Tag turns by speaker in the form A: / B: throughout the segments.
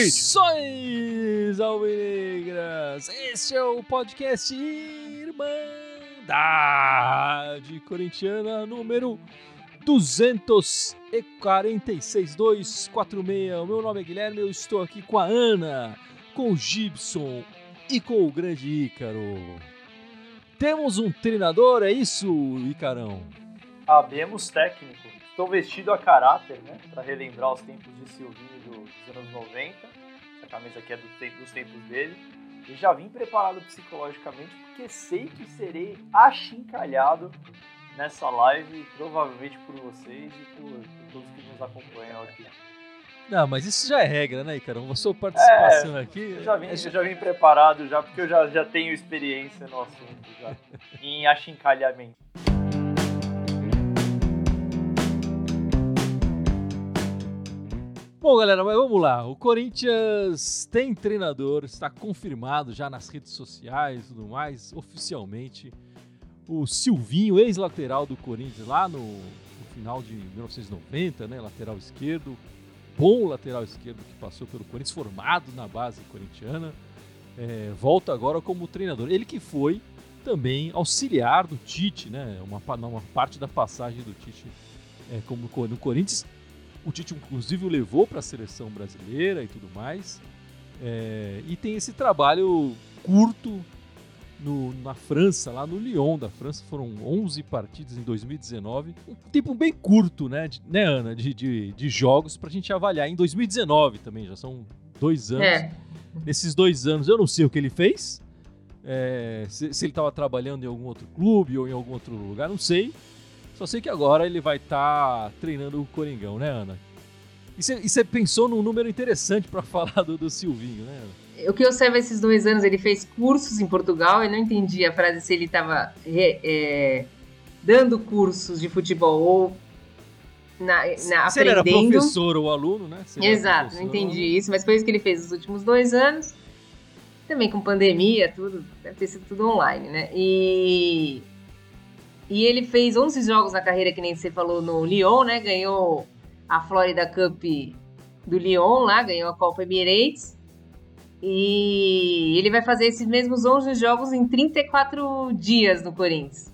A: Saudações alvinegras! Este é o podcast Irmandade Corintiana número 246-246. O meu nome é Guilherme, eu estou aqui com a Ana, com o Gibson e com o grande Ícaro. Temos um treinador, é isso, Icarão?
B: Sabemos técnico. Estou vestido a caráter, né? Para relembrar os tempos de Silvinho dos anos 90. Essa camisa aqui é do tempo, dos tempos dele. E já vim preparado psicologicamente porque sei que serei achincalhado nessa live, provavelmente por vocês e por, por todos que nos acompanham aqui.
A: Não, mas isso já é regra, né, Icarão? A sua participação
B: é,
A: aqui.
B: Eu já, vim, eu já vim preparado já, porque eu já, já tenho experiência no assunto já. em achincalhamento.
A: Bom, galera, mas vamos lá. O Corinthians tem treinador, está confirmado já nas redes sociais e tudo mais, oficialmente. O Silvinho, ex-lateral do Corinthians, lá no, no, final de 1990, né? Lateral esquerdo. Bom lateral esquerdo que passou pelo Corinthians, formado na base corintiana. É, volta agora como treinador. Ele que foi também auxiliar do Tite, né? Uma, uma parte da passagem do Tite é, como no Corinthians o Tite, inclusive, o levou para a seleção brasileira e tudo mais. É, e tem esse trabalho curto no, na França, lá no Lyon da França. Foram 11 partidas em 2019. Um tempo bem curto, né, de, né Ana, de, de, de jogos para a gente avaliar. Em 2019 também, já são dois anos. É. Nesses dois anos, eu não sei o que ele fez. É, se, se, ele estava trabalhando em algum outro clube ou em algum outro lugar, não sei. Só sei que agora ele vai estar tá treinando o Coringão, né, Ana? E você pensou num número interessante para falar do, do Silvinho, né, Ana?
C: O que eu sei esses dois anos, ele fez cursos em Portugal, eu não entendi a frase se ele estava é, dando cursos de futebol ou na, na se aprendendo. ele era
A: professor ou aluno, né?
C: Exato, não entendi isso, mas foi isso que ele fez nos últimos dois anos. Também com pandemia, tudo, deve ter sido tudo online, né? E e ele fez 11 jogos na carreira, que nem você falou, no Lyon, né? Ganhou a Florida Cup do Lyon lá, ganhou a Copa Emirates. E ele vai fazer esses mesmos 11 jogos em 34 dias no Corinthians.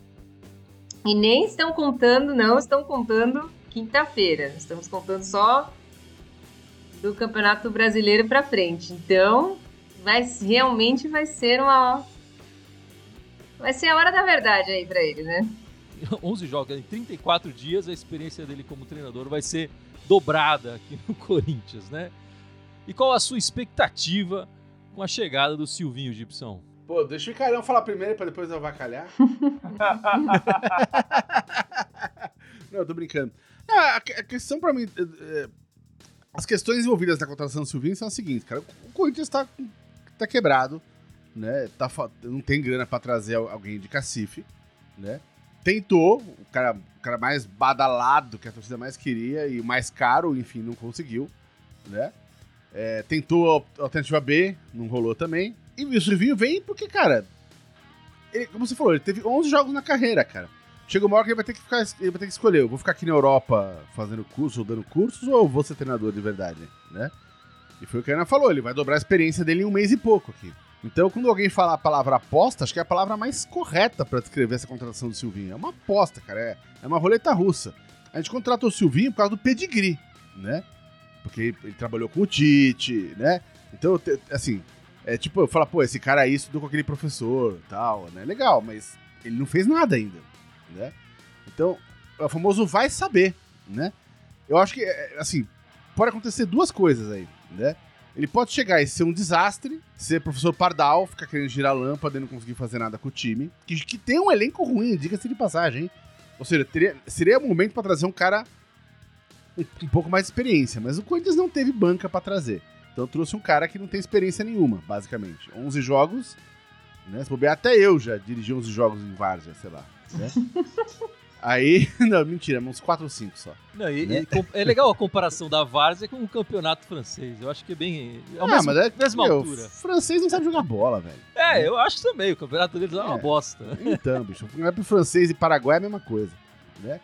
C: E nem estão contando, não estão contando quinta-feira. Estamos contando só do Campeonato Brasileiro para frente. Então, vai, realmente vai ser uma vai ser a hora da verdade aí para ele, né?
A: 11 jogos em 34 dias, a experiência dele como treinador vai ser dobrada aqui no Corinthians, né? E qual a sua expectativa com a chegada do Silvinho Gibson?
D: Pô, deixa o Carão falar primeiro para depois eu avacalhar. Não, eu tô brincando. Ah, a, questão para mim. É, é, as questões envolvidas na contratação do Silvinho são as seguintes, cara. O Corinthians tá, tá quebrado, né? Tá, não tem grana para trazer alguém de cacife, né? tentou, o cara, o cara mais badalado que a torcida mais queria e mais caro, enfim, não conseguiu, né? É, tentou a alternativa B, não rolou também. E o Silvinho vem porque, cara, ele, como você falou, ele teve 11 jogos na carreira, cara. Chega uma hora que ele vai ter que ficar, ele vai ter que escolher, eu vou ficar aqui na Europa fazendo curso dando cursos ou vou ser treinador de verdade, né? E foi o que a Ana falou, ele vai dobrar a experiência dele em um mês e pouco aqui. Então, quando alguém fala a palavra aposta, acho que é a palavra mais correta para descrever essa contratação do Silvinho. É uma aposta, cara. É, é uma roleta russa. A gente contratou o Silvinho por causa do pedigree, né? Porque ele trabalhou com o Tite, né? Então, assim, é tipo, eu falo, pô, esse cara aí estudou com aquele professor tal, né? Legal, mas ele não fez nada ainda, né? Então, é o famoso vai saber, né? Eu acho que, é, assim, pode acontecer duas coisas aí, né? Ele pode chegar e ser um desastre, ser professor Pardal, ficar querendo girar lâmpada e não conseguir fazer nada com o time. Que, que tem um elenco ruim, diga-se de passagem, hein? Ou seja, teria, seria o momento para trazer um cara um, pouco mais de experiência. Mas o Corinthians não teve banca para trazer. Então trouxe um cara que não tem experiência nenhuma, basicamente. 11 jogos, né? Se bobear, até eu já dirigi 11 jogos em Várzea, sei lá. Né? Aí, não, mentira, uns 4 ou 5 só.
A: Não, e-
D: Né?
A: e é legal a comparação da Várzea com o campeonato francês. Eu acho que é bem. É
D: ah,
A: mesma,
D: mas é
A: mesma
D: meu,
A: altura.
D: francês não sabe jogar bola, velho.
A: É, eu acho também. O campeonato deles é uma
D: É.
A: bosta.
D: Então, bicho, é pro francês e Paraguai é a mesma coisa, né?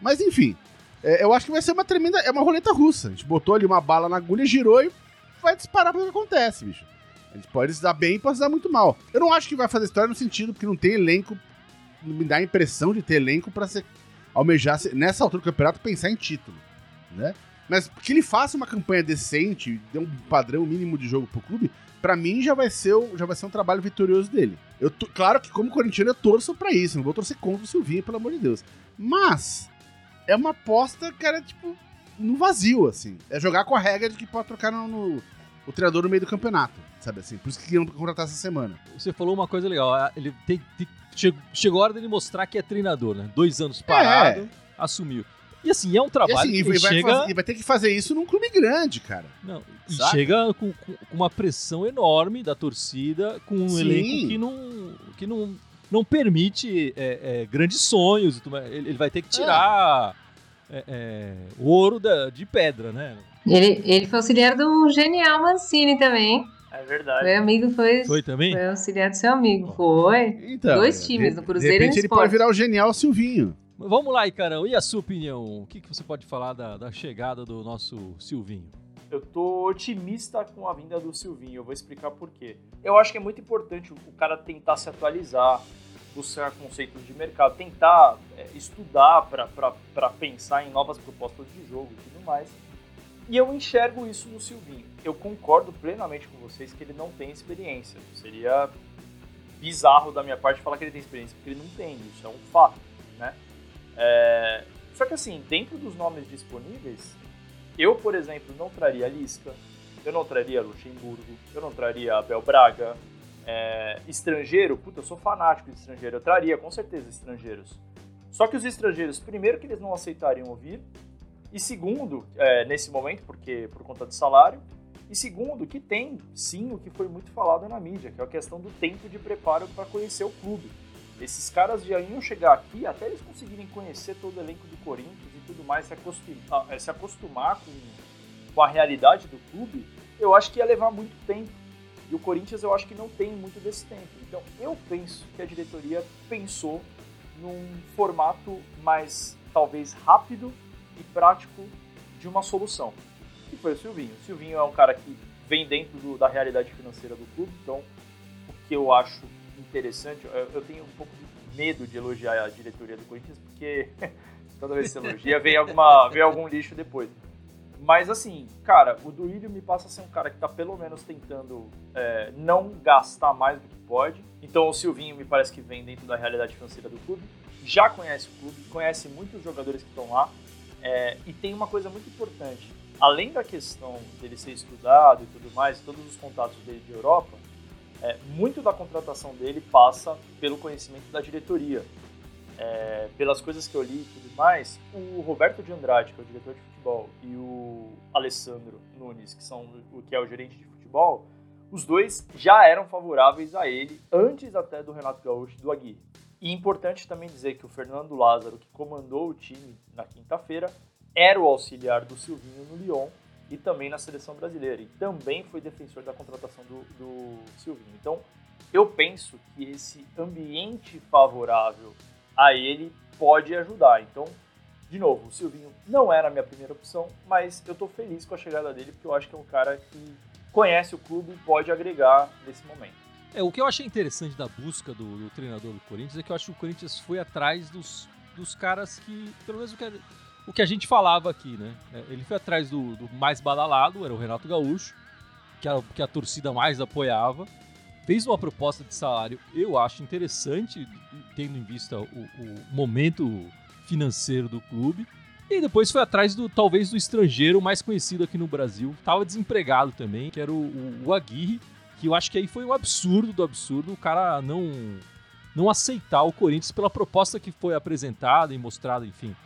D: Mas enfim, é, eu acho que vai ser uma tremenda, é uma roleta russa. A gente botou ali uma bala na agulha, girou e vai disparar pra ver o que acontece, bicho. A gente pode se dar bem e pode se dar muito mal. Eu não acho que vai fazer história no sentido porque não tem elenco, me dá a impressão de ter elenco pra ser, almejar, nessa altura do campeonato, pensar em título, né? Mas que ele faça uma campanha decente, dê um padrão mínimo de jogo pro clube, pra mim já vai ser, já vai ser um trabalho vitorioso dele. Eu tô- claro que como corintiano eu torço pra isso, não vou torcer contra o Silvinho, pelo amor de Deus. Mas é uma aposta, cara, tipo, no vazio, assim. É jogar com a regra de que pode trocar no, no- o treinador no meio do campeonato, sabe assim? Por isso que queriam contratar essa semana.
A: Você falou uma coisa legal. Ele tem, tem- che- chegou a hora dele mostrar que é treinador, né? Dois anos parado, assumiu. E assim, é um
D: E
A: trabalho
D: assim,
A: que
D: e vai,
A: chega.
D: fazer- e vai ter que fazer isso num clube grande, cara.
A: Não, e
D: Saca?
A: chega com, com- com uma pressão enorme da torcida, com um
D: Sim.
A: elenco que não, que não, não permite é, é, grandes sonhos. e. Ele, ele vai ter que tirar é, é, ouro da- de pedra, né?
C: Ele, ele foi auxiliar do genial Mancini também.
B: É verdade.
C: Foi amigo, foi,
A: Foi também?
C: foi auxiliar do seu amigo. Foi.
D: Então,
C: Dois times, no Cruzeiro e
D: De
C: no
D: repente ele
C: Sport.
D: pode virar o genial Silvinho.
A: Vamos lá, Icarão. E a sua opinião? O que, que você pode falar da, da chegada do nosso Silvinho?
B: Eu tô otimista com a vinda do Silvinho, eu vou explicar por quê. Eu acho que é muito importante o cara tentar se atualizar, buscar conceitos de mercado, tentar é, estudar para pensar em novas propostas de jogo e tudo mais. E eu enxergo isso no Silvinho. Eu concordo plenamente com vocês que ele não tem experiência. Seria bizarro da minha parte falar que ele tem experiência, porque ele não tem, isso é um fato, né? É, Só que assim, dentro dos nomes disponíveis, eu, por exemplo, não traria Lisca, eu não traria Luxemburgo, eu não traria Abel Braga. É, estrangeiro, puta, eu sou fanático de estrangeiro, eu traria com certeza estrangeiros. Só que os estrangeiros, primeiro que eles não aceitariam ouvir, e segundo, é, nesse momento, porque por conta de salário, e segundo, que tem sim o que foi muito falado na mídia, que é a questão do tempo de preparo para conhecer o clube. Esses caras já iam chegar aqui, até eles conseguirem conhecer todo o elenco do Corinthians e tudo mais, se acostumar, eh, se acostumar com, com a realidade do clube, eu acho que ia levar muito tempo. E o Corinthians eu acho que não tem muito desse tempo. Então eu penso que a diretoria pensou num formato mais, talvez, rápido e prático de uma solução. Que foi o Silvinho. O Silvinho é um cara que vem dentro do- da realidade financeira do clube, então o que eu acho interessante, eu, eu tenho um pouco de medo de elogiar a diretoria do Corinthians, porque toda vez que você elogia, vem, alguma, vem algum lixo depois. Mas assim, cara, o Duílio me passa a ser um cara que tá pelo menos tentando é, não gastar mais do que pode. Então o Silvinho me parece que vem dentro da realidade financeira do clube, já conhece o clube, conhece muitos jogadores que estão lá. é, e tem uma coisa muito importante. Além da questão dele ser estudado e tudo mais, todos os contatos dele de Europa, é, muito da contratação dele passa pelo conhecimento da diretoria. É, pelas coisas que eu li e tudo mais, o Roberto de Andrade, que é o diretor de futebol, e o Alessandro Nunes, que, são, o que é o gerente de futebol, os dois já eram favoráveis a ele antes até do Renato Gaúcho e do Aguirre. E importante também dizer que o Fernando Lázaro, que comandou o time na quinta-feira, era o auxiliar do Silvinho no Lyon e também na seleção brasileira. E também foi defensor da contratação do, do Silvinho. Então, eu penso que esse ambiente favorável a ele pode ajudar. Então, de novo, o Silvinho não era a minha primeira opção, mas eu tô feliz com a chegada dele, porque eu acho que é um cara que conhece o clube e pode agregar nesse momento.
A: É, o que eu achei interessante da busca do, do treinador do Corinthians é que eu acho que o Corinthians foi atrás dos, dos caras que, pelo menos o que, a- o que a gente falava aqui, né? É, Ele foi atrás do, do mais badalado, era o Renato Gaúcho, que a, que a torcida mais apoiava. Fez uma proposta de salário, eu acho interessante, tendo em vista o, o momento financeiro do clube. E depois foi atrás do talvez do estrangeiro mais conhecido aqui no Brasil. Tava desempregado também, que era o, o, o Aguirre, que eu acho que aí foi um absurdo do absurdo o cara não não aceitar o Corinthians pela proposta que foi apresentada e mostrada, enfim,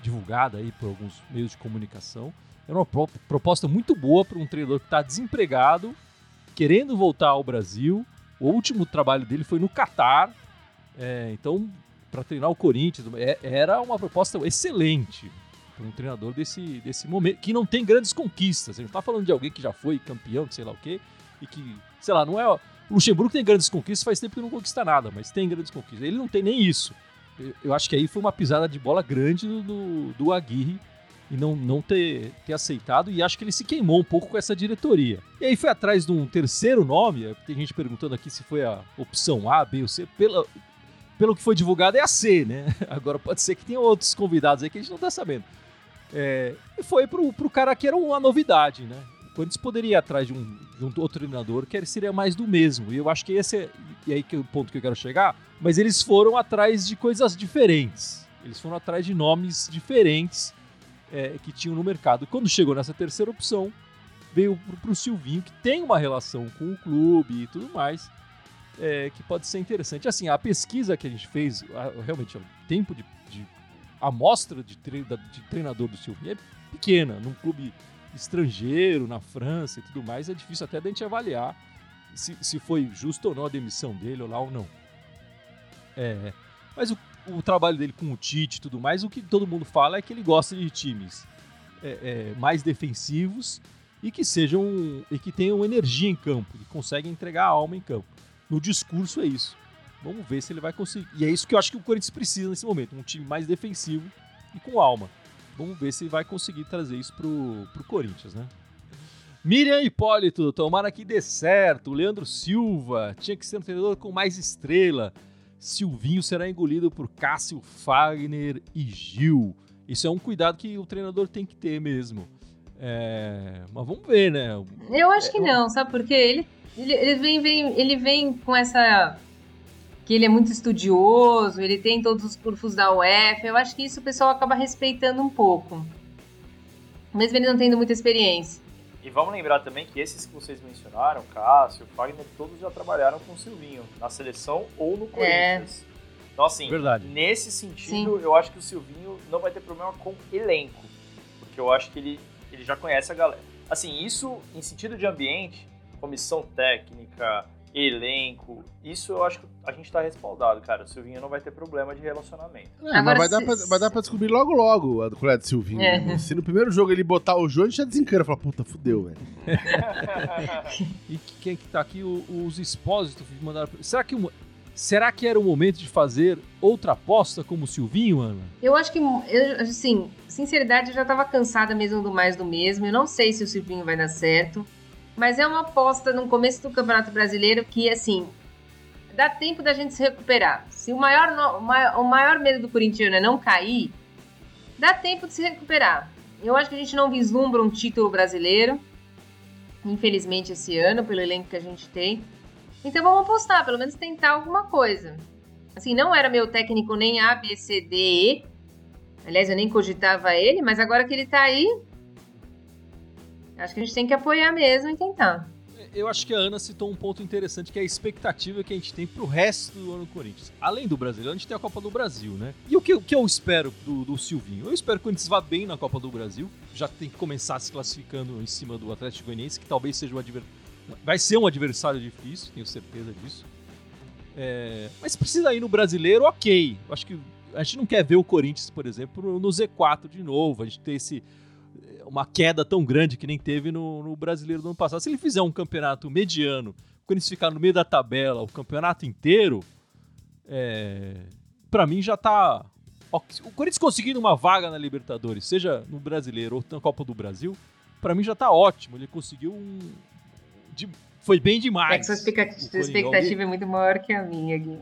A: divulgada aí por alguns meios de comunicação. Era uma pro- proposta muito boa para um treinador que está desempregado, querendo voltar ao Brasil. O último trabalho dele foi no Catar. É, então para treinar o Corinthians. É, era uma proposta excelente para um treinador desse, desse momento, que não tem grandes conquistas. A gente está falando de alguém que já foi campeão, sei lá o quê, e que, sei lá, não é. O Luxemburgo tem grandes conquistas, faz tempo que não conquista nada, mas tem grandes conquistas. Ele não tem nem isso. Eu acho que aí foi uma pisada de bola grande do, do Aguirre e não, não ter, ter aceitado, e acho que ele se queimou um pouco com essa diretoria. E aí foi atrás de um terceiro nome, tem gente perguntando aqui se foi a opção A, B ou C, pela, pelo que foi divulgado é a C, né? Agora pode ser que tenha outros convidados aí que a gente não tá sabendo. É, e foi pro, pro cara que era uma novidade, né? O Corinthians poderia ir atrás de um, de um outro treinador que seria mais do mesmo. E eu acho que esse é, e aí que é o ponto que eu quero chegar. Mas eles foram atrás de coisas diferentes. Eles foram atrás de nomes diferentes é, que tinham no mercado. Quando chegou nessa terceira opção, veio para o Silvinho, que tem uma relação com o clube e tudo mais, é, que pode ser interessante. Assim, a pesquisa que a gente fez, realmente, o tempo de, de amostra de, de treinador do Silvinho é pequena. Num clube estrangeiro, na França e tudo mais, é difícil até da gente avaliar se, se foi justo ou não a demissão dele ou lá ou não. É, mas o, o trabalho dele com o Tite e tudo mais, o que todo mundo fala é que ele gosta de times é, é, mais defensivos e que sejam e que tenham energia em campo, que conseguem entregar a alma em campo. No discurso é isso. Vamos ver se ele vai conseguir. E é isso que eu acho que o Corinthians precisa nesse momento, um time mais defensivo e com alma. Vamos ver se ele vai conseguir trazer isso pro, pro Corinthians, né? Miriam Hipólito, tomara que dê certo. Leandro Silva, tinha que ser um treinador com mais estrela. Silvinho será engolido por Cássio Fagner e Gil. Isso é um cuidado que o treinador tem que ter mesmo. É... Mas vamos ver, né?
C: Eu acho que é, não, sabe por quê? Ele, ele, ele, vem, vem, ele vem com essa. que ele é muito estudioso, ele tem todos os cursos da UF. Eu acho que isso o pessoal acaba respeitando um pouco. Mesmo ele não tendo muita experiência.
B: E vamos lembrar também que esses que vocês mencionaram, Cássio, Fagner, todos já trabalharam com o Silvinho, na seleção ou no Corinthians. É. Então, assim,
A: Verdade.
B: nesse sentido, Sim. eu acho que o Silvinho não vai ter problema com elenco. Porque eu acho que ele, ele já conhece a galera. Assim, isso em sentido de ambiente, comissão técnica, elenco. Isso eu acho que a gente tá respaldado, cara. O Silvinho não vai ter problema de relacionamento.
D: É, Agora, mas vai, se... dar pra, vai dar pra descobrir logo logo a colher do Silvinho. É. Né? Se no primeiro jogo ele botar o João, a gente já desencana. Fala, puta, fudeu, velho.
A: e quem que tá aqui? os expósitos mandaram. Será que Será que era o momento de fazer outra aposta como o Silvinho, Ana?
C: Eu acho que, eu, assim, sinceridade, eu já tava cansada mesmo do mais do mesmo. Eu não sei se o Silvinho vai dar certo. Mas é uma aposta no começo do Campeonato Brasileiro que, assim, dá tempo da gente se recuperar. Se o maior, o maior, medo do corintiano é não cair, dá tempo de se recuperar. Eu acho que a gente não vislumbra um título brasileiro, infelizmente, esse ano, pelo elenco que a gente tem. Então vamos apostar, pelo menos tentar alguma coisa. Assim, não era meu técnico nem A, B, C, D, E. Aliás, eu nem cogitava ele, mas agora que ele tá aí, Acho que a gente tem que apoiar mesmo e tentar.
A: Eu acho que a Ana citou um ponto interessante, que é a expectativa que a gente tem pro resto do ano do Corinthians. Além do Brasileiro, a gente tem a Copa do Brasil, né? E o que, o que eu espero do, do Silvinho? Eu espero que o Corinthians vá bem na Copa do Brasil. Já tem que começar se classificando em cima do Atlético Goianiense, que talvez seja um adversário. Vai ser um adversário difícil, tenho certeza disso. É... Mas precisa ir no brasileiro, ok. Eu acho que a gente não quer ver o Corinthians, por exemplo, no Z4 de novo. A gente ter esse uma queda tão grande que nem teve no, no brasileiro do ano passado. Se ele fizer um campeonato mediano, quando ele ficar no meio da tabela, o campeonato inteiro, é, para mim já tá. O Corinthians conseguindo uma vaga na Libertadores, seja no brasileiro ou na Copa do Brasil, para mim já tá ótimo. Ele conseguiu um. De, foi bem demais. É
C: que sua expectativa, expectativa é muito maior que a minha, Gui.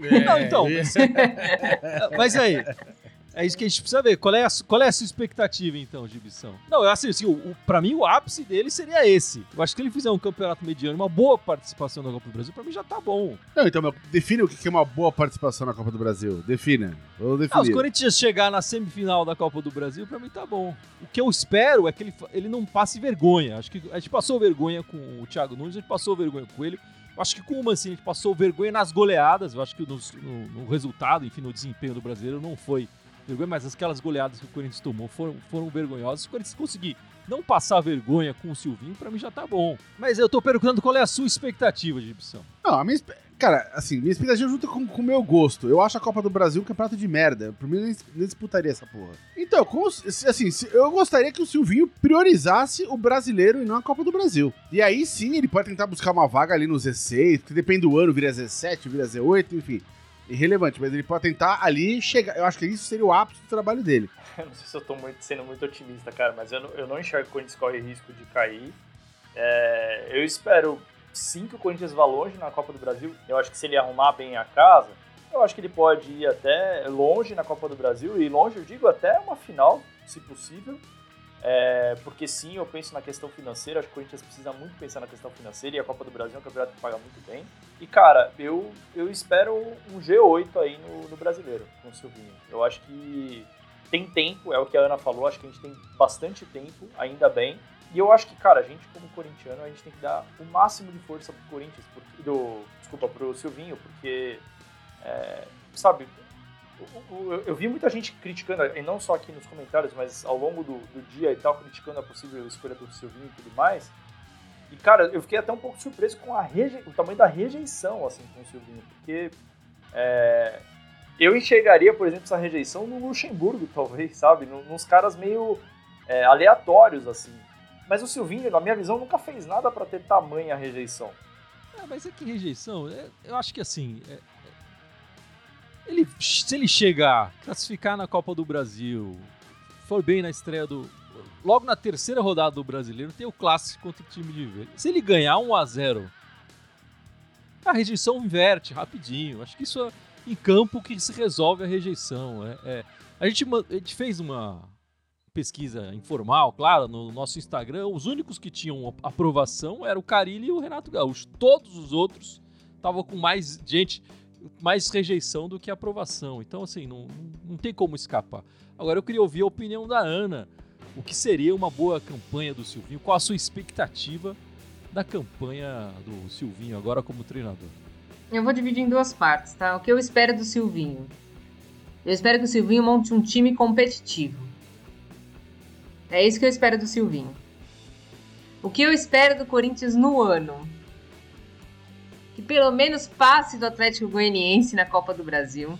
A: É, Não, então. Mas, mas aí, é isso que a gente precisa ver. Qual é a, qual é a sua expectativa, então, de Gibição? Não, eu assim, assim o, o, pra mim o ápice dele seria esse. Eu acho que ele fizer um campeonato mediano, uma boa participação na Copa do Brasil, pra mim já tá bom.
D: Não, então, meu, define o que é uma boa participação na Copa do Brasil. Defina. Vou
A: definir. Ah, os Corinthians chegar na semifinal da Copa do Brasil, pra mim tá bom. O que eu espero é que ele, ele não passe vergonha. Acho que a gente passou vergonha com o Thiago Nunes, a gente passou vergonha com ele. Eu acho que com o Mancini a gente passou vergonha nas goleadas. Eu acho que no, no, no resultado, enfim, no desempenho do brasileiro não foi vergonha, mas aquelas goleadas que o Corinthians tomou foram, foram vergonhosas. Se o Corinthians conseguir não passar vergonha com o Silvinho, para mim já tá bom. Mas eu tô perguntando qual é a sua expectativa de opção.
D: Não, a minha, Cara, assim, minha expectativa junto com o meu gosto. Eu acho a Copa do Brasil um campeonato de merda. Por mim, nem, nem disputaria essa porra. Então, assim, eu gostaria que o Silvinho priorizasse o brasileiro e não a Copa do Brasil. E aí sim, ele pode tentar buscar uma vaga ali no Z6, que depende do ano, vira Z7, vira Z8, enfim. Irrelevante, mas ele pode tentar ali chegar. Eu acho que isso seria o ápice do trabalho dele.
B: Eu não sei se eu tô muito, sendo muito otimista, cara, mas eu não, eu não enxergo que o Corinthians corre risco de cair. É, eu espero sim que o Corinthians vá longe na Copa do Brasil. Eu acho que se ele arrumar bem a casa, eu acho que ele pode ir até longe na Copa do Brasil. E longe, eu digo, até uma final, se possível. É, porque sim, eu penso na questão financeira. Acho que o Corinthians precisa muito pensar na questão financeira. E a Copa do Brasil é um campeonato que paga muito bem. E, cara, eu, eu espero um G8 aí no, no brasileiro, com o Silvinho. Eu acho que tem tempo, é o que a Ana falou. Acho que a gente tem bastante tempo, ainda bem. E eu acho que, cara, a gente como corintiano, a gente tem que dar o máximo de força pro Corinthians, porque, do, desculpa, pro Silvinho, porque, é, sabe, eu, vi muita gente criticando, e não só aqui nos comentários, mas ao longo do, do dia e tal, criticando a possível escolha do Silvinho e tudo mais. E, cara, eu fiquei até um pouco surpreso com a reje... o tamanho da rejeição, assim, com o Silvinho, porque é, eu enxergaria, por exemplo, essa rejeição no Luxemburgo, talvez, sabe? Nos caras meio é, aleatórios, assim. Mas o Silvinho, na minha visão, nunca fez nada para ter tamanha rejeição.
A: É, mas é que rejeição, é, eu acho que assim. Ele, se ele chegar, classificar na Copa do Brasil, for bem na estreia do. Logo na terceira rodada do brasileiro, tem o clássico contra o time de verde. Se ele ganhar 1 a 0 a rejeição inverte rapidinho. Acho que isso é em campo que se resolve a rejeição. É, é. A, gente, a gente fez uma, pesquisa informal, claro, no nosso Instagram, os únicos que tinham aprovação eram o Carilli e o Renato Gaúcho. Todos os outros estavam com mais gente, mais rejeição do que aprovação. Então, assim, não, não tem como escapar. Agora, eu queria ouvir a opinião da Ana. O que seria uma boa campanha do Silvinho? Qual a sua expectativa da campanha do Silvinho agora como treinador?
C: Eu vou dividir em duas partes, tá? O que eu espero do Silvinho? Eu espero que o Silvinho monte um time competitivo. É isso que eu espero do Silvinho. O que eu espero do Corinthians no ano? Que pelo menos passe do Atlético Goianiense na Copa do Brasil.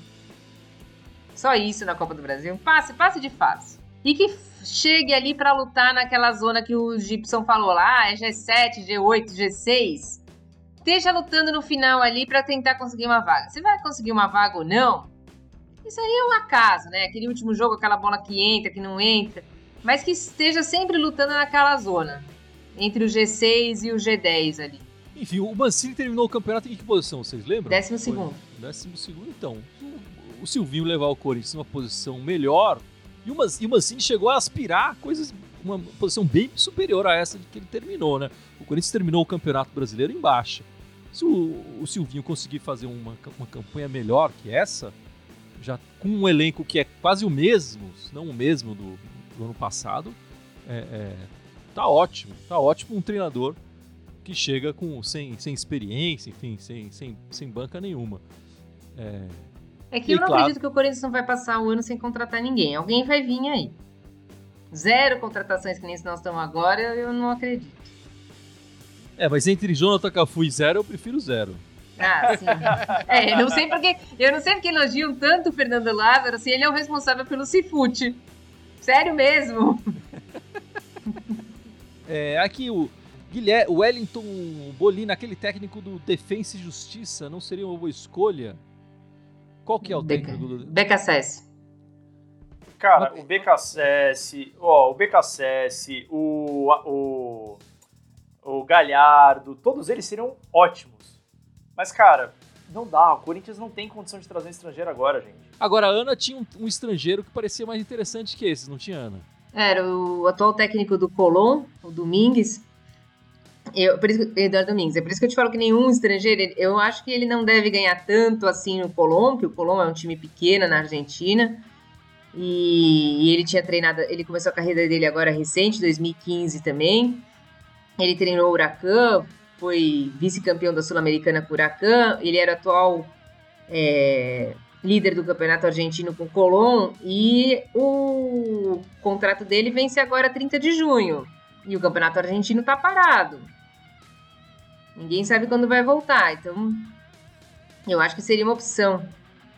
C: Só isso na Copa do Brasil. Passe, passe de fase. E que chegue ali para lutar naquela zona que o Gibson falou lá, é G7, G8, G6. Esteja lutando no final ali para tentar conseguir uma vaga. Se vai conseguir uma vaga ou não, isso aí é um acaso, né? Aquele último jogo, aquela bola que entra, que não entra mas que esteja sempre lutando naquela zona, entre o G6 e o G10 ali.
A: Enfim, o Mancini terminou o campeonato em que posição, vocês lembram?
C: Décimo segundo.
A: Décimo segundo, então. O Silvinho levar o Corinthians numa posição melhor e o Mancini chegou a aspirar coisas, uma posição bem superior a essa de que ele terminou, né? O Corinthians terminou o Campeonato Brasileiro em baixa. Se o, o Silvinho conseguir fazer uma, uma campanha melhor que essa, já com um elenco que é quase o mesmo, se não o mesmo do, do ano passado, é, é, tá ótimo. Tá ótimo um treinador que chega com sem, sem experiência, enfim, sem, sem, sem banca nenhuma.
C: É, é que eu não claro, acredito que o Corinthians não vai passar o ano sem contratar ninguém. Alguém vai vir aí. Zero contratações que nem nós estamos agora, eu não acredito.
A: É, mas entre Jonathan Cafu e zero, eu prefiro zero.
C: Ah, sim. É, eu não sei porque, eu não sei porque elogiam tanto o Fernando Lázaro, assim, ele é o responsável pelo Cifute. Sério mesmo?
A: é, aqui o Guilherme, o Wellington Bolina, aquele técnico do Defensa e Justiça, não seria uma boa escolha? Qual que é o Beca, técnico do
C: BKSS?
B: Cara, o BKSS, ó, o BKSS, o, o, o Galhardo, todos eles seriam ótimos. Mas, cara, não dá, o Corinthians não tem condição de trazer um estrangeiro agora, gente.
A: Agora, a Ana tinha um, um estrangeiro que parecia mais interessante que esses, não tinha, Ana?
C: Era o atual técnico do Colón, o Domingues. Eu, por isso, Eduardo Domingues. É por isso que eu te falo que nenhum estrangeiro, eu acho que ele não deve ganhar tanto assim no Colón, que o Colón é um time pequeno na Argentina. E, e ele tinha treinado, ele começou a carreira dele agora recente, 2015 também. Ele treinou o Huracan, foi vice-campeão da Sul-Americana com o Huracan. Ele era atual é, líder do campeonato argentino com o Colón e o contrato dele vence agora 30 de junho. E o campeonato argentino tá parado. Ninguém sabe quando vai voltar, então Eu acho que seria uma opção.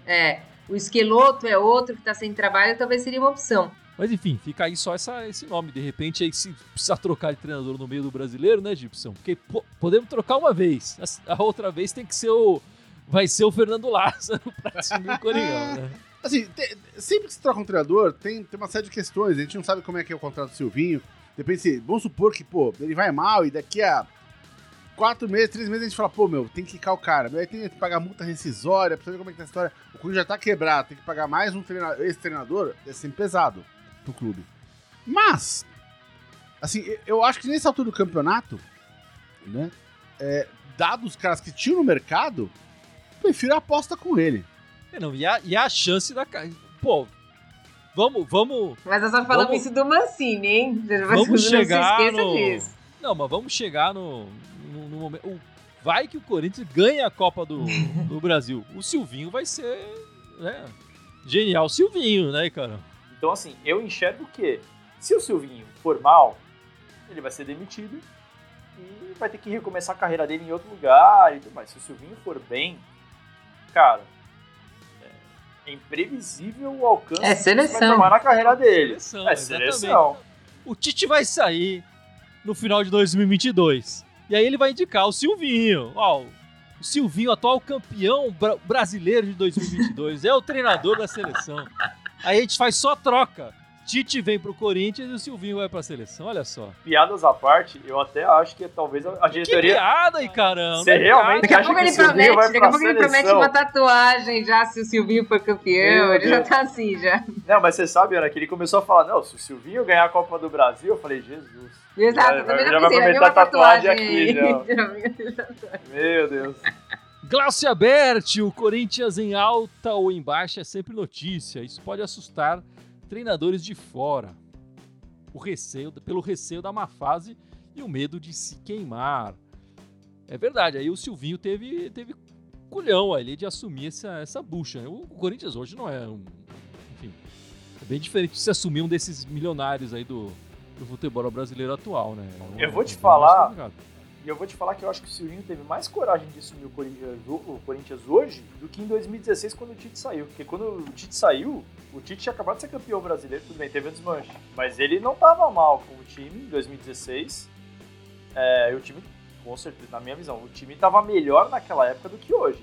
C: É, o esqueloto é outro que está sem trabalho, talvez seria uma opção.
A: Mas enfim, fica aí só essa, esse nome. De repente, aí se precisar trocar de treinador no meio do brasileiro, né, Gibson? Porque pô, podemos trocar uma vez. A, a, outra vez tem que ser o. Vai ser o Fernando Lázaro pra assumir o Coringão, né?
D: Assim, te, sempre que se troca um treinador, tem, tem uma série de questões. A gente não sabe como é que é o contrato do Silvinho. Depende se. Vamos supor que, pô, ele vai mal e daqui a quatro meses, três meses a gente fala, pô, meu, tem que quicar o cara. Aí tem que pagar multa rescisória, pra ver como é que tá a história. O clube já tá quebrado, tem que pagar mais um treinador, esse treinador, é sempre pesado pro clube. Mas, assim, eu acho que nessa altura do campeonato, né, é, dados os caras que tinham no mercado, prefiro a aposta com ele.
A: É, não, e a, e a chance da. Pô, vamos. vamos
C: mas nós só falamos vamos, isso do Mancini, hein?
A: Vamos chegar no. Disso. Não, mas vamos chegar no, no, no momento. Vai que o Corinthians ganha a Copa do, do Brasil. O Silvinho vai ser. Né, genial Silvinho, né, cara?
B: Então, assim, eu enxergo que se o Silvinho for mal, ele vai ser demitido e vai ter que recomeçar a carreira dele em outro lugar e tudo mais. Se o Silvinho for bem, cara, é imprevisível o alcance
C: é seleção.
B: que vai tomar na carreira dele.
A: Seleção, é seleção. O Tite vai sair no final de 2022. E aí ele vai indicar o Silvinho. Ó, o Silvinho, atual campeão brasileiro de 2022, é o treinador da seleção. Aí a gente faz só troca. Tite vem pro Corinthians e o Silvinho vai pra seleção, olha só.
B: Piadas à parte, eu até acho que talvez a diretoria...
A: Que piada aí, caramba!
B: Você realmente
C: daqui a
B: pouco
C: ele promete, Daqui a pouco ele promete uma tatuagem já, se o Silvinho for campeão, ele já tá assim, já.
B: Não, mas você sabe, Ana, que ele começou a falar, não, se o Silvinho ganhar a Copa do Brasil, eu falei, Jesus...
C: Exato, já, também
B: já vai aproveitar a tatuagem, aqui, já. Meu Deus.
A: Glaucia Berti, o Corinthians em alta ou em baixa é sempre notícia. Isso pode assustar treinadores de fora. O receio, pelo receio da má fase e o medo de se queimar. É verdade, aí o Silvinho teve, teve culhão ali de assumir essa, essa bucha. O, Corinthians hoje não é um. Enfim, é bem diferente de se assumir um desses milionários aí do, do futebol brasileiro atual, né?
B: É eu vou te falar. E eu vou te falar que eu acho que o Silvinho teve mais coragem de assumir o Corinthians, o Corinthians hoje do que em 2016 quando o Tite saiu. Porque quando o Tite saiu, o Tite tinha acabado de ser campeão brasileiro, tudo bem, teve um desmanche. Mas ele não estava mal com o time em 2016. É, o time, com certeza, na minha visão, o time estava melhor naquela época do que hoje.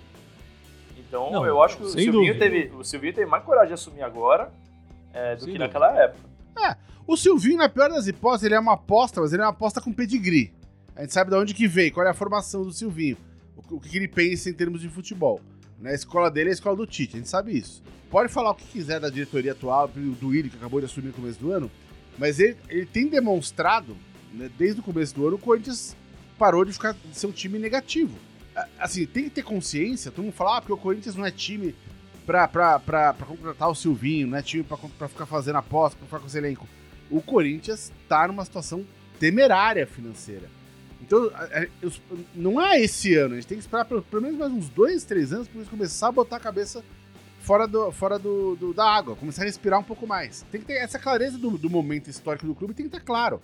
B: Então não, eu acho que o Silvinho, teve, o Silvinho teve mais coragem de assumir agora é, do sem que dúvida. naquela época.
D: É, o Silvinho, na pior das hipóteses, ele é uma aposta, mas ele é uma aposta com pedigree. A gente sabe de onde que veio, qual é a formação do Silvinho, o, que ele pensa em termos de futebol. Né? A escola dele é a escola do Tite, a gente sabe isso. Pode falar o que quiser da diretoria atual, do Willi, que acabou de assumir no começo do ano, mas ele, ele tem demonstrado, né, desde o começo do ano, o Corinthians parou de, ficar, de ser um time negativo. Assim, tem que ter consciência, todo mundo fala, ah, porque o Corinthians não é time pra, contratar o Silvinho, não é time pra ficar fazendo aposta, pra ficar com esse elenco. O Corinthians tá numa situação temerária financeira. Então, não é esse ano, a gente tem que esperar pelo, menos mais uns dois, três anos para eles começar a botar a cabeça fora, do, fora do, do, da água, começar a respirar um pouco mais. Tem que ter essa clareza do, do momento histórico do clube, tem que estar claro,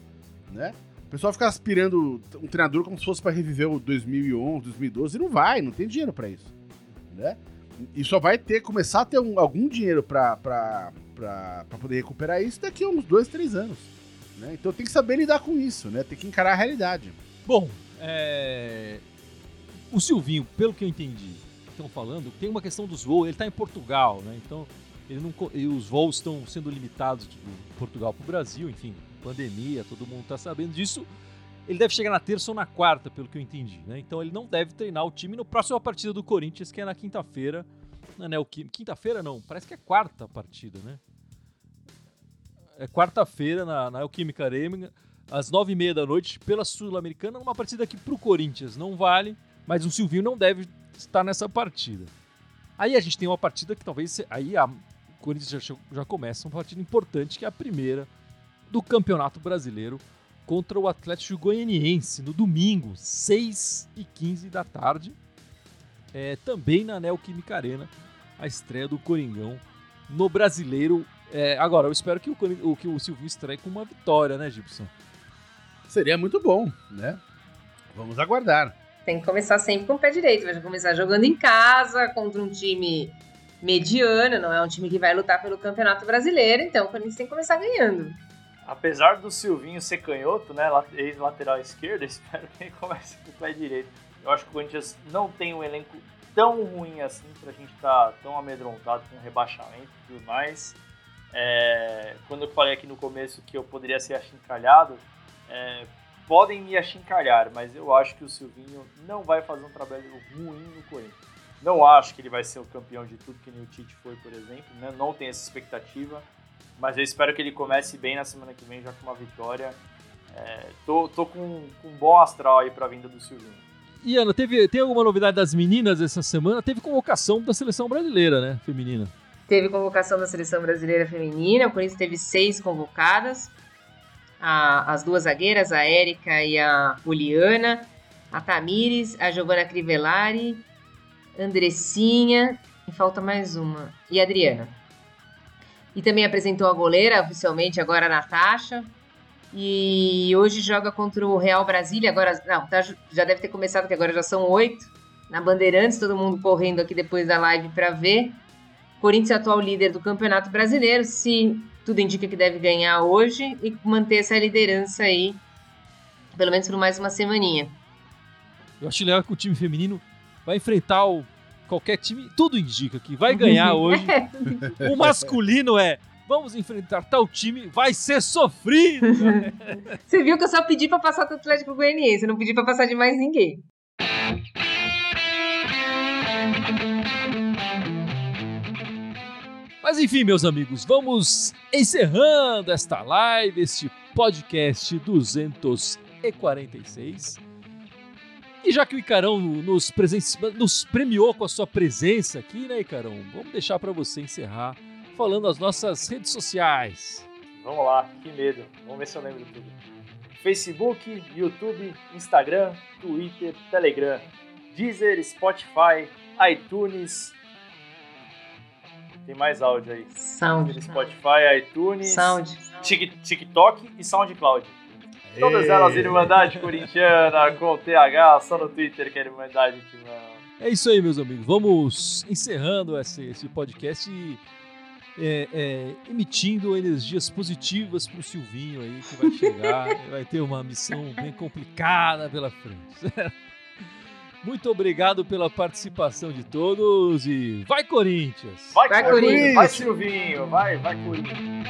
D: né? O pessoal fica aspirando um treinador como se fosse para reviver o 2011, 2012, e não vai, não tem dinheiro para isso, né? E só vai ter, começar a ter um, algum dinheiro para poder recuperar isso daqui a uns dois, três anos. Né? Então tem que saber lidar com isso, né? Tem que encarar a realidade.
A: Bom, é... o Silvinho, pelo que eu entendi, estão falando, tem uma questão dos voos, ele está em Portugal, né? Então, ele não, e os voos estão sendo limitados de Portugal para o Brasil, enfim, pandemia, todo mundo está sabendo disso. Ele deve chegar na terça ou na quarta, pelo que eu entendi, né? Então ele não deve treinar o time no próximo partida do Corinthians, que é na quinta-feira. Na Neoquímica. Quinta-feira não, parece que é quarta partida, né? É quarta-feira na, na Neoquímica Arena às nove e meia da noite pela Sul-Americana, numa partida que para o Corinthians não vale, mas o Silvinho não deve estar nessa partida. Aí a gente tem uma partida que talvez aí a, o Corinthians já, já começa uma partida importante, que é a primeira do Campeonato Brasileiro contra o Atlético Goianiense no domingo, 6 e 15 da tarde. É, também na Neoquímica Arena, a estreia do Coringão no Brasileiro. É, agora, eu espero que o, que o Silvio estreie com uma vitória, né, Gibson?
D: Seria muito bom, né? Vamos aguardar.
C: tem que começar sempre com o pé direito. Vai começar jogando em casa, contra um time mediano, não é um time que vai lutar pelo Campeonato Brasileiro, então o Corinthians tem que começar ganhando.
B: Apesar do Silvinho ser canhoto, né, ex-lateral esquerdo, espero que ele comece com o pé direito. Eu acho que o Corinthians não tem um elenco tão ruim assim pra gente estar tá tão amedrontado com o rebaixamento e tudo mais. É, quando eu falei aqui no começo que eu poderia ser achincalhado, é, podem me achincalhar, mas eu acho que o Silvinho não vai fazer um trabalho ruim no Corinthians. Não acho que ele vai ser o campeão de tudo que nem o Tite foi, por exemplo, né? não tenho essa expectativa, mas eu espero que ele comece bem na semana que vem, já com uma vitória. É, tô, tô com, com um bom astral aí para a vinda do Silvinho.
A: E Ana, teve, tem alguma novidade das meninas essa semana? Teve convocação da seleção brasileira, né, feminina?
C: Teve convocação da seleção brasileira feminina, o Corinthians teve seis convocadas. A, as duas zagueiras, a Érica e a Juliana, a Tamires, a Giovanna Crivellari, Andressinha, e falta mais uma, e a Adriana. E também apresentou a goleira oficialmente agora a Natasha. E hoje joga contra o Real Brasília. Agora, não, tá, já deve ter começado, porque agora já são oito. Na Bandeirantes, todo mundo correndo aqui depois da live para ver. Corinthians atual líder do Campeonato Brasileiro. Se tudo indica que deve ganhar hoje e manter essa liderança aí, pelo menos por mais uma semaninha.
A: Eu acho legal que o time feminino vai enfrentar o, qualquer time, tudo indica que vai ganhar hoje. o masculino é vamos enfrentar tal time, vai ser sofrido.
C: Você viu que eu só pedi para passar do Atlético Goianiense, não pedi para passar de mais ninguém.
A: Mas enfim, meus amigos, vamos encerrando esta live, este podcast 246. E já que o Icarão nos, nos premiou com a sua presença aqui, né, Icarão? Vamos deixar para você encerrar falando as nossas redes sociais.
B: Vamos lá, que medo. Vamos ver se eu lembro tudo. Facebook, YouTube, Instagram, Twitter, Telegram, Deezer, Spotify, iTunes. Tem mais áudio aí.
C: Sound.
B: Spotify, iTunes,
C: Sound.
B: TikTok e SoundCloud. Todas elas Irmandade Corintiana com TH, só no Twitter que é Irmandade Timão.
A: É isso aí, meus amigos. Vamos encerrando esse, esse podcast e é, é, emitindo energias positivas para o Silvinho aí, que vai chegar, vai ter uma missão bem complicada pela frente. Muito obrigado pela participação de todos e vai Corinthians!
B: Vai, vai Corinthians. Corinthians! Vai Silvinho! Vai, vai Corinthians!